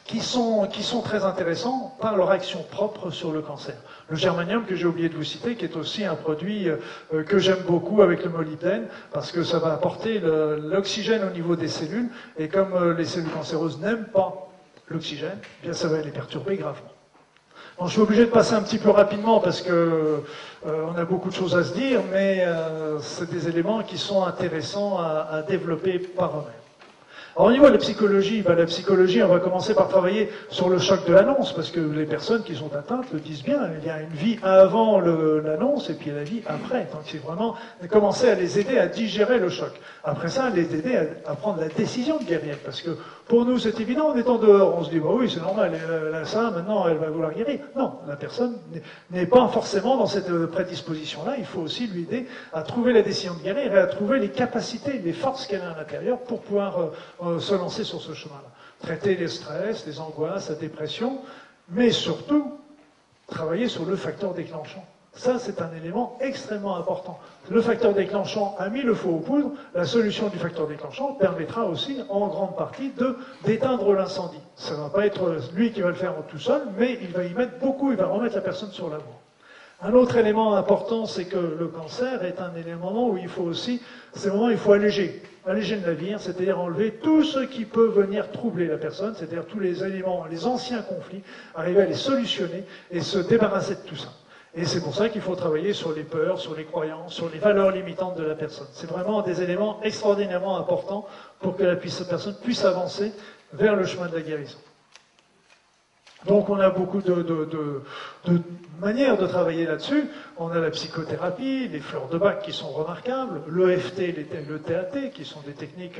qui sont, très intéressants par leur action propre sur le cancer. Le germanium que j'ai oublié de vous citer, qui est aussi un produit que j'aime beaucoup avec le molybdène, parce que ça va apporter l'oxygène au niveau des cellules, et comme les cellules cancéreuses n'aiment pas l'oxygène, eh bien ça va les perturber gravement je suis obligé de passer un petit peu rapidement parce que euh, on a beaucoup de choses à se dire, mais euh, c'est des éléments qui sont intéressants à, développer par eux-mêmes. Alors, au niveau de la psychologie, ben, la psychologie, on va commencer par travailler sur le choc de l'annonce, parce que les personnes qui sont atteintes le disent bien. Il y a une vie avant l'annonce et puis la vie après. Donc, c'est vraiment commencer à les aider à digérer le choc. Après ça, les aider à, à prendre la décision de guérir, parce que pour nous, c'est évident, en étant dehors, on se dit, bah oui, c'est normal, la ça, maintenant, elle va vouloir guérir. Non, la personne n'est pas forcément dans cette euh, prédisposition-là. Il faut aussi lui aider à trouver la décision de guérir et à trouver les capacités, les forces qu'elle a à l'intérieur pour pouvoir euh, euh, se lancer sur ce chemin-là. Traiter les stress, les angoisses, la dépression, mais surtout, travailler sur le facteur déclenchant. Ça, c'est un élément extrêmement important. Le facteur déclenchant a mis le feu aux poudres. La solution du facteur déclenchant permettra aussi, en grande partie, de d'éteindre l'incendie. Ça ne va pas être lui qui va le faire tout seul, mais il va y mettre beaucoup, il va remettre la personne sur la voie. Un autre élément important, c'est que le cancer est un élément où il faut aussi, c'est le moment où il faut alléger, alléger le navire, c'est-à-dire enlever tout ce qui peut venir troubler la personne, c'est-à-dire tous les éléments, les anciens conflits, arriver à les solutionner et se débarrasser de tout ça. Et c'est pour ça qu'il faut travailler sur les peurs, sur les croyances, sur les valeurs limitantes de la personne. C'est vraiment des éléments extraordinairement importants pour que la personne puisse avancer vers le chemin de la guérison. Donc on a beaucoup de, manières de travailler là-dessus. On a la psychothérapie, les fleurs de bac qui sont remarquables, l'EFT, le TAT, qui sont des techniques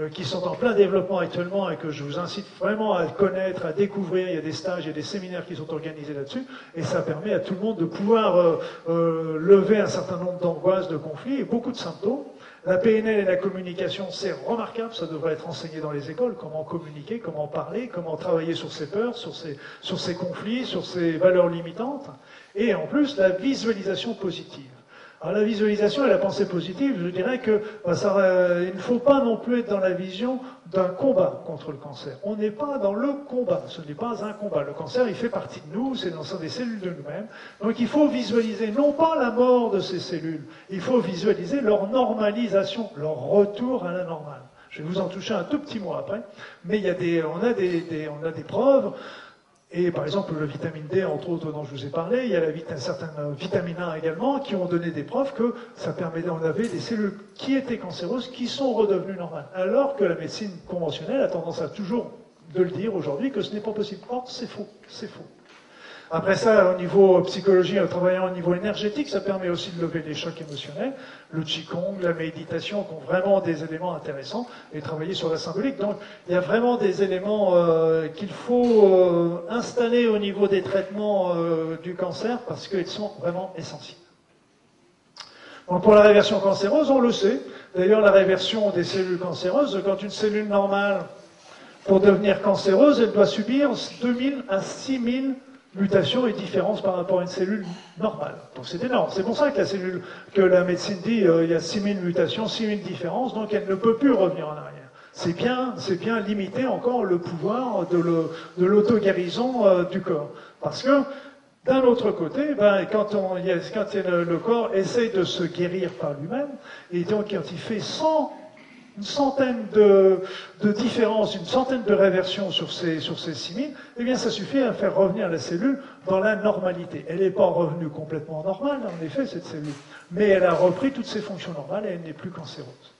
euh, qui sont en plein développement actuellement et que je vous incite vraiment à connaître, à découvrir. Il y a des stages, il y a des séminaires qui sont organisés là-dessus. Et ça permet à tout le monde de pouvoir euh, euh, lever un certain nombre d'angoisses, de conflits et beaucoup de symptômes. La PNL et la communication, c'est remarquable, ça devrait être enseigné dans les écoles, comment communiquer, comment parler, comment travailler sur ses peurs, sur ses, conflits, sur ses valeurs limitantes, et en plus la visualisation positive. La visualisation et la pensée positive, je dirais que ça, euh, il ne faut pas non plus être dans la vision d'un combat contre le cancer. On n'est pas dans le combat, ce n'est pas un combat. Le cancer, il fait partie de nous, c'est dans des cellules de nous-mêmes. Donc il faut visualiser non pas la mort de ces cellules, il faut visualiser leur normalisation, leur retour à la normale. Je vais vous en toucher un tout petit mot après, mais il y a des, on, a des, on a des preuves Et par exemple, la vitamine D, entre autres, dont je vous ai parlé, il y a la certaines vitamines A également qui ont donné des preuves que ça permettait, on avait des cellules qui étaient cancéreuses qui sont redevenues normales. Alors que la médecine conventionnelle a tendance à toujours de le dire aujourd'hui que ce n'est pas possible. Or, c'est faux, c'est faux. Après ça, au niveau psychologie, en travaillant au niveau énergétique, ça permet aussi de lever les chocs émotionnels. Le Qigong, la méditation, qui ont vraiment des éléments intéressants, et travailler sur la symbolique. Donc, il y a vraiment des éléments euh, qu'il faut euh, installer au niveau des traitements euh, du cancer, parce qu'ils sont vraiment essentiels. Pour la réversion cancéreuse, on le sait. D'ailleurs, la réversion des cellules cancéreuses, quand une cellule normale, pour devenir cancéreuse, elle doit subir 2000 à 6000 mutation et différence par rapport à une cellule normale. Donc c'est énorme. C'est pour ça que la cellule, que la médecine dit euh, il y a 6000 mutations, 6000 différences, donc elle ne peut plus revenir en arrière. C'est bien, c'est bien limiter encore le pouvoir de l'auto-guérison euh, du corps. Parce que d'un autre côté, ben, quand, on, quand le, le, corps essaie de se guérir par lui-même, et donc quand il fait 100 une centaine de, différences, une centaine de réversions sur ces, sur ces 6000, eh bien ça suffit à faire revenir la cellule dans la normalité. Elle n'est pas revenue complètement normale, en effet, cette cellule, mais elle a repris toutes ses fonctions normales et elle n'est plus cancéreuse.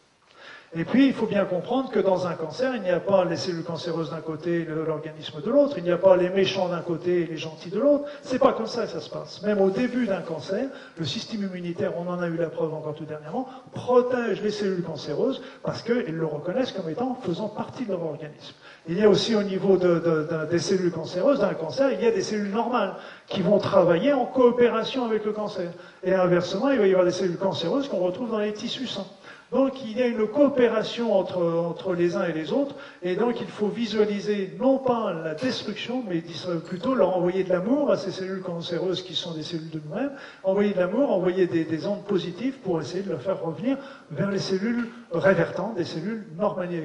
Et puis, il faut bien comprendre que dans un cancer, il n'y a pas les cellules cancéreuses d'un côté et l'organisme de l'autre, il n'y a pas les méchants d'un côté et les gentils de l'autre. C'est pas comme ça que ça se passe. Même au début d'un cancer, le système immunitaire, on en a eu la preuve encore tout dernièrement, protège les cellules cancéreuses parce qu'ils le reconnaissent comme étant faisant partie de leur organisme. Il y a aussi au niveau des cellules cancéreuses, d'un cancer, il y a des cellules normales qui vont travailler en coopération avec le cancer. Et inversement, il va y avoir des cellules cancéreuses qu'on retrouve dans les tissus sains. Donc il y a une coopération entre, les uns et les autres, et donc il faut visualiser non pas la destruction, mais plutôt leur envoyer de l'amour à ces cellules cancéreuses qui sont des cellules de nous-mêmes, envoyer de l'amour, envoyer des, ondes positives pour essayer de leur faire revenir vers les cellules révertantes, des cellules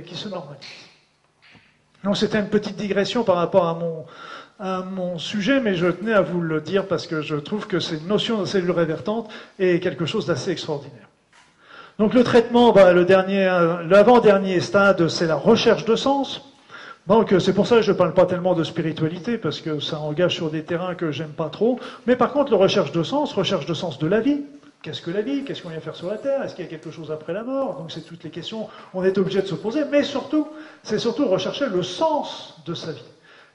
qui se normalisent. Donc c'était une petite digression par rapport à mon, à mon sujet, mais je tenais à vous le dire parce que je trouve que cette notion de cellules révertantes est quelque chose d'assez extraordinaire. Donc le traitement, bah, le dernier, l'avant-dernier stade, c'est la recherche de sens. Donc c'est pour ça que je ne parle pas tellement de spiritualité, parce que ça engage sur des terrains que j'aime pas trop. Mais par contre, la recherche de sens, recherche de sens de la vie. Qu'est-ce que la vie? Qu'est-ce qu'on vient faire sur la Terre? Est-ce qu'il y a quelque chose après la mort? Donc c'est toutes les questions on est obligé de se poser. Mais surtout, c'est surtout rechercher le sens de sa vie.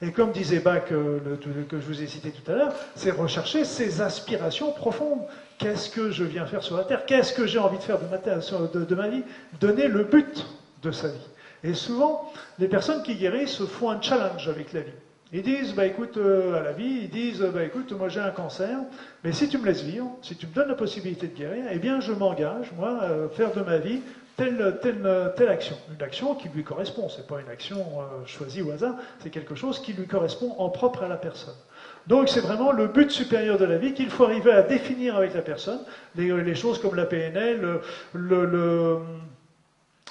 Et comme disait Bach, euh, que je vous ai cité tout à l'heure, c'est rechercher ses aspirations profondes. Qu'est-ce que je viens faire sur la Terre? Qu'est-ce que j'ai envie de faire de ma, vie? Donner le but de sa vie. Et souvent, les personnes qui guérissent font un challenge avec la vie. Ils disent, bah écoute, euh, à la vie, ils disent, bah écoute, moi j'ai un cancer, mais si tu me laisses vivre, si tu me donnes la possibilité de guérir, eh bien je m'engage, moi, à faire de ma vie telle, telle, telle action. Une action qui lui correspond, c'est pas une action euh, choisie au hasard, c'est quelque chose qui lui correspond en propre à la personne. Donc c'est vraiment le but supérieur de la vie qu'il faut arriver à définir avec la personne. Les, choses comme la PNL, le,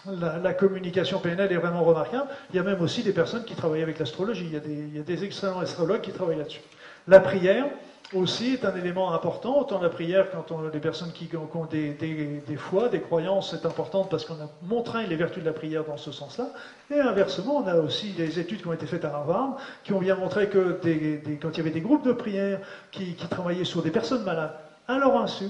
la, communication PNL est vraiment remarquable. Il y a même aussi des personnes qui travaillent avec l'astrologie. Il, il, y a des excellents astrologues qui travaillent là-dessus. La prière, aussi est un élément important. Autant la prière, quand on a des personnes qui, ont des, des, foi, des croyances, c'est important parce qu'on a montré les vertus de la prière dans ce sens-là. Et inversement, on a aussi des études qui ont été faites à Harvard qui ont bien montré que quand il y avait des groupes de prière qui, travaillaient sur des personnes malades, à leur insu,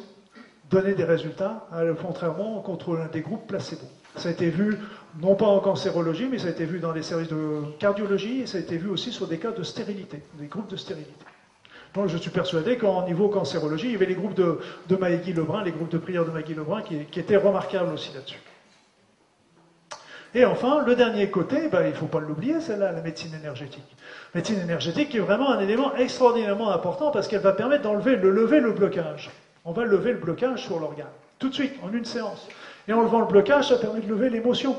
donnaient des résultats, contrairement contre des groupes placebo. Ça a été vu, non pas en cancérologie, mais ça a été vu dans les services de cardiologie et ça a été vu aussi sur des cas de stérilité, des groupes de stérilité. Je suis persuadé qu'en niveau cancérologie, il y avait les groupes de, de Lebrun, les groupes de prière de Maïgui Lebrun qui, étaient remarquables aussi là-dessus. Et enfin, le dernier côté, ben, il ne faut pas l'oublier, c'est là la médecine énergétique. Médecine énergétique qui est vraiment un élément extraordinairement important parce qu'elle va permettre d'enlever, de lever le blocage. On va lever le blocage sur l'organe, tout de suite, en une séance. Et en levant le blocage, ça permet de lever l'émotion.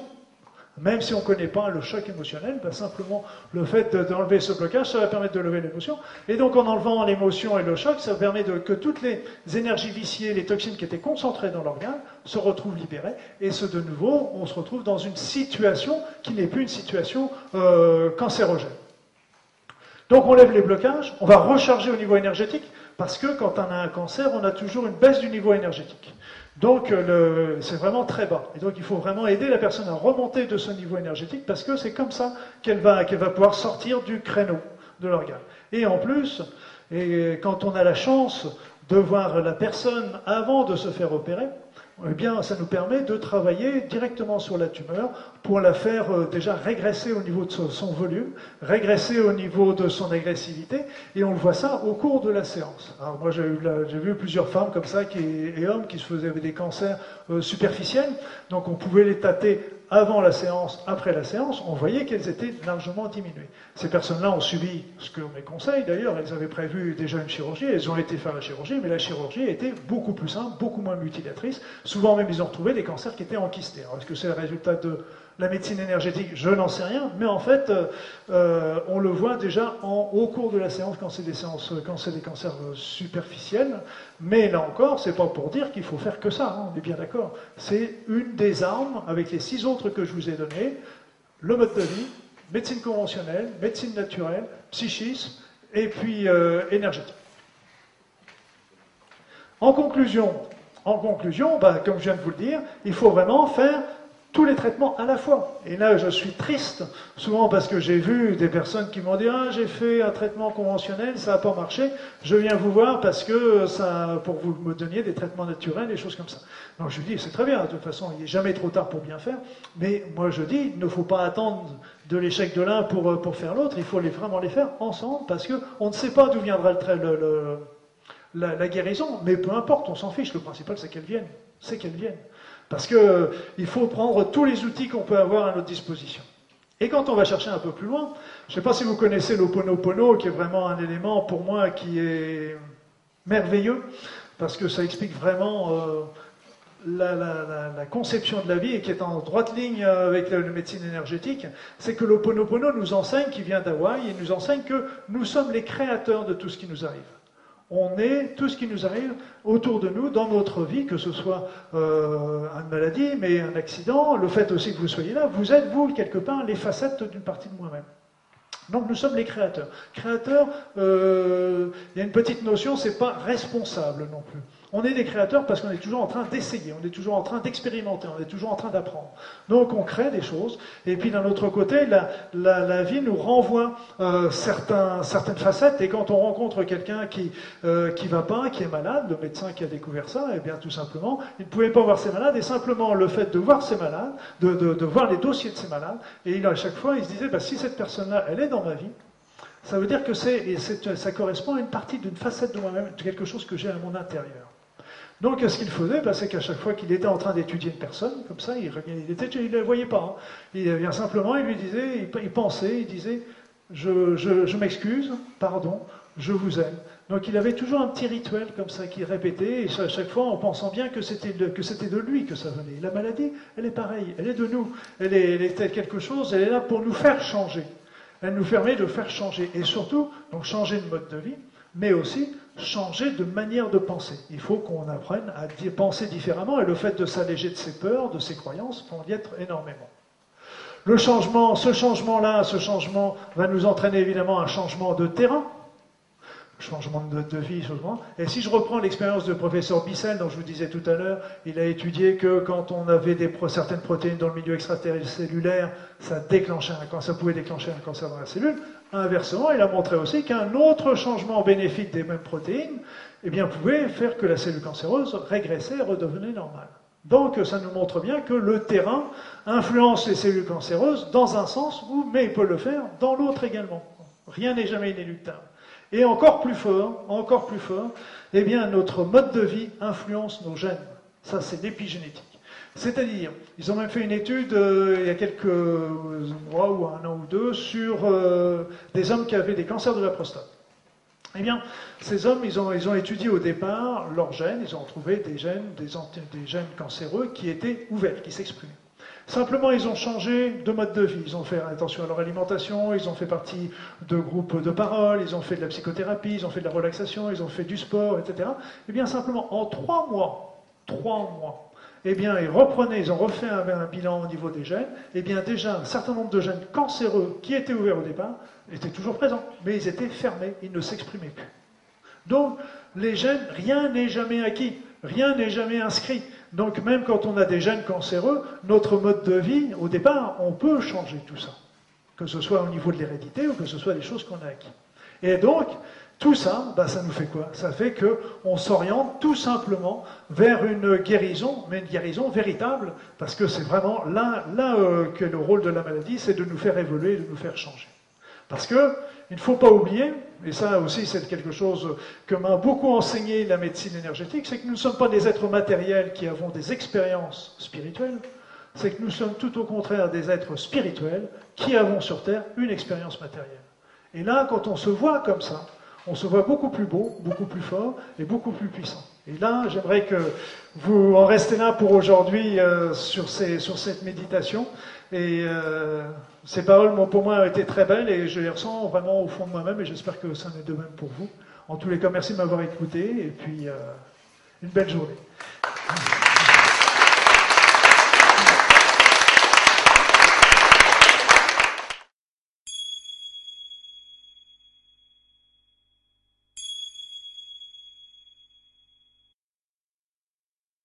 Même si on ne connaît pas le choc émotionnel, ben simplement le fait d'enlever ce blocage, ça va permettre de lever l'émotion. Et donc en enlevant l'émotion et le choc, ça permet que toutes les énergies viciées, les toxines qui étaient concentrées dans l'organe, se retrouvent libérées. Et ce de nouveau, on se retrouve dans une situation qui n'est plus une situation euh, cancérogène. Donc on lève les blocages, on va recharger au niveau énergétique, parce que quand on a un cancer, on a toujours une baisse du niveau énergétique. Donc euh, c'est vraiment très bas. Et donc il faut vraiment aider la personne à remonter de ce niveau énergétique parce que c'est comme ça qu'elle va, qu'elle va pouvoir sortir du créneau de l'organe. Et en plus, et quand on a la chance de voir la personne avant de se faire opérer, eh bien, ça nous permet de travailler directement sur la tumeur pour la faire euh, déjà régresser au niveau de son, volume, régresser au niveau de son agressivité, et on le voit ça au cours de la séance. Alors moi, j'ai vu plusieurs femmes comme ça qui, et hommes qui se faisaient des cancers euh, superficiels, donc on pouvait les tâter avant la séance, après la séance, on voyait qu'elles étaient largement diminuées. Ces personnes-là ont subi ce que mes conseils, d'ailleurs, elles avaient prévu déjà une chirurgie, elles ont été faire la chirurgie, mais la chirurgie était beaucoup plus simple, beaucoup moins mutilatrice. Souvent même, ils ont retrouvé des cancers qui étaient enquistés. Alors, est-ce que c'est le résultat de la médecine énergétique, je n'en sais rien, mais en fait, euh, euh, on le voit déjà au cours de la séance quand c'est des séances, quand cancers euh, superficiels. Mais là encore, c'est pas pour dire qu'il faut faire que ça. Hein, on est bien d'accord. C'est une des armes avec les six autres que je vous ai données le mode de vie, médecine conventionnelle, médecine naturelle, psychisme et puis énergétique. En conclusion, en conclusion, bah, comme je viens de vous le dire, il faut vraiment faire tous les traitements à la fois. Et là, je suis triste, souvent parce que j'ai vu des personnes qui m'ont dit Ah, j'ai fait un traitement conventionnel, ça n'a pas marché, je viens vous voir parce que pour vous me donniez des traitements naturels, des choses comme ça. Donc je lui dis C'est très bien, de toute façon, il n'est jamais trop tard pour bien faire, mais moi je dis Il ne faut pas attendre de l'échec de l'un pour, faire l'autre, il faut vraiment les faire ensemble parce qu'on ne sait pas d'où viendra la guérison, mais peu importe, on s'en fiche, le principal c'est qu'elle vienne, c'est qu'elle vienne. Parce qu'il euh, faut prendre tous les outils qu'on peut avoir à notre disposition. Et quand on va chercher un peu plus loin, je ne sais pas si vous connaissez l'Oponopono, qui est vraiment un élément pour moi qui est merveilleux, parce que ça explique vraiment euh, la, conception de la vie et qui est en droite ligne avec la, médecine énergétique, c'est que l'Oponopono nous enseigne, qui vient d'Hawaï, il nous enseigne que nous sommes les créateurs de tout ce qui nous arrive on est tout ce qui nous arrive autour de nous dans notre vie, que ce soit euh, une maladie, mais un accident, le fait aussi que vous soyez là, vous êtes, vous, quelque part, les facettes d'une partie de moi-même. Donc nous sommes les créateurs. Créateurs, euh, il y a une petite notion, c'est pas responsable non plus. On est des créateurs parce qu'on est toujours en train d'essayer, on est toujours en train d'expérimenter, on est toujours en train d'apprendre. Donc on crée des choses. Et puis d'un autre côté, la, vie nous renvoie euh, certaines facettes. Et quand on rencontre quelqu'un qui euh, qui va pas, qui est malade, le médecin qui a découvert ça, et eh bien tout simplement, il ne pouvait pas voir ses malades. Et simplement le fait de voir ses malades, de, voir les dossiers de ses malades, et il, à chaque fois, il se disait, bah, si cette personne-là, elle est dans ma vie, ça veut dire que c'est, ça correspond à une partie d'une facette de moi-même, de quelque chose que j'ai à mon intérieur. Donc, ce qu'il faisait, bah, c'est qu'à chaque fois qu'il était en train d'étudier une personne, comme ça, il ne la voyait pas. Hein. Il vient simplement, il lui disait, il, pensait, il disait Je, m'excuse, pardon, je vous aime. Donc, il avait toujours un petit rituel comme ça qu'il répétait, et à chaque fois en pensant bien que c'était de, de lui que ça venait. La maladie, elle est pareille, elle est de nous. Elle est, elle est quelque chose, elle est là pour nous faire changer. Elle nous permet de faire changer. Et surtout, donc changer de mode de vie, mais aussi changer de manière de penser. Il faut qu'on apprenne à penser différemment et le fait de s'alléger de ses peurs, de ses croyances, va y être énormément. Le changement, ce changement-là, ce changement va nous entraîner évidemment un changement de terrain, changement de, vie, changement. Et si je reprends l'expérience de professeur Bissell, dont je vous disais tout à l'heure, il a étudié que quand on avait certaines protéines dans le milieu extracellulaire, ça déclenchait un, ça pouvait déclencher un cancer dans la cellule. Inversement, il a montré aussi qu'un autre changement bénéfique des mêmes protéines eh bien, pouvait faire que la cellule cancéreuse régressait et redevenait normale. Donc ça nous montre bien que le terrain influence les cellules cancéreuses dans un sens, mais il peut le faire dans l'autre également. Rien n'est jamais inéluctable. Et encore plus fort, encore plus fort, eh bien notre mode de vie influence nos gènes. Ça, c'est l'épigénétique. C'est-à-dire, ils ont même fait une étude euh, il y a quelques mois ou un an ou deux sur euh, des hommes qui avaient des cancers de la prostate. Eh bien, ces hommes, ils ont, ils ont étudié au départ leurs gènes, ils ont trouvé des gènes, des, des gènes cancéreux qui étaient ouverts, qui s'exprimaient. Simplement, ils ont changé de mode de vie. Ils ont fait attention à leur alimentation, ils ont fait partie de groupes de parole, ils ont fait de la psychothérapie, ils ont fait de la relaxation, ils ont fait du sport, etc. Eh bien, simplement, en trois mois, trois mois, eh bien, ils reprenaient, ils ont refait un, un, bilan au niveau des gènes, eh bien, déjà, un certain nombre de gènes cancéreux qui étaient ouverts au départ étaient toujours présents, mais ils étaient fermés, ils ne s'exprimaient plus. Donc, les gènes, rien n'est jamais acquis, rien n'est jamais inscrit. Donc, même quand on a des gènes cancéreux, notre mode de vie, au départ, on peut changer tout ça. Que ce soit au niveau de l'hérédité ou que ce soit des choses qu'on a acquis. Et donc, tout ça, bah, ça nous fait quoi? Ça fait qu'on s'oriente tout simplement vers une guérison, mais une guérison véritable, parce que c'est vraiment là, là euh, que le rôle de la maladie, c'est de nous faire évoluer, de nous faire changer. Parce que il ne faut pas oublier, et ça aussi c'est quelque chose que m'a beaucoup enseigné la médecine énergétique, c'est que nous ne sommes pas des êtres matériels qui avons des expériences spirituelles, c'est que nous sommes tout au contraire des êtres spirituels qui avons sur Terre une expérience matérielle. Et là, quand on se voit comme ça, on se voit beaucoup plus beau, beaucoup plus fort et beaucoup plus puissant. Et là, j'aimerais que vous en restez là pour aujourd'hui euh, sur, sur, cette méditation. Et euh, ces paroles, pour moi, ont été très belles et je les ressens vraiment au fond de moi-même et j'espère que ça en est de même pour vous. En tous les cas, merci de m'avoir écouté et puis euh, une belle journée.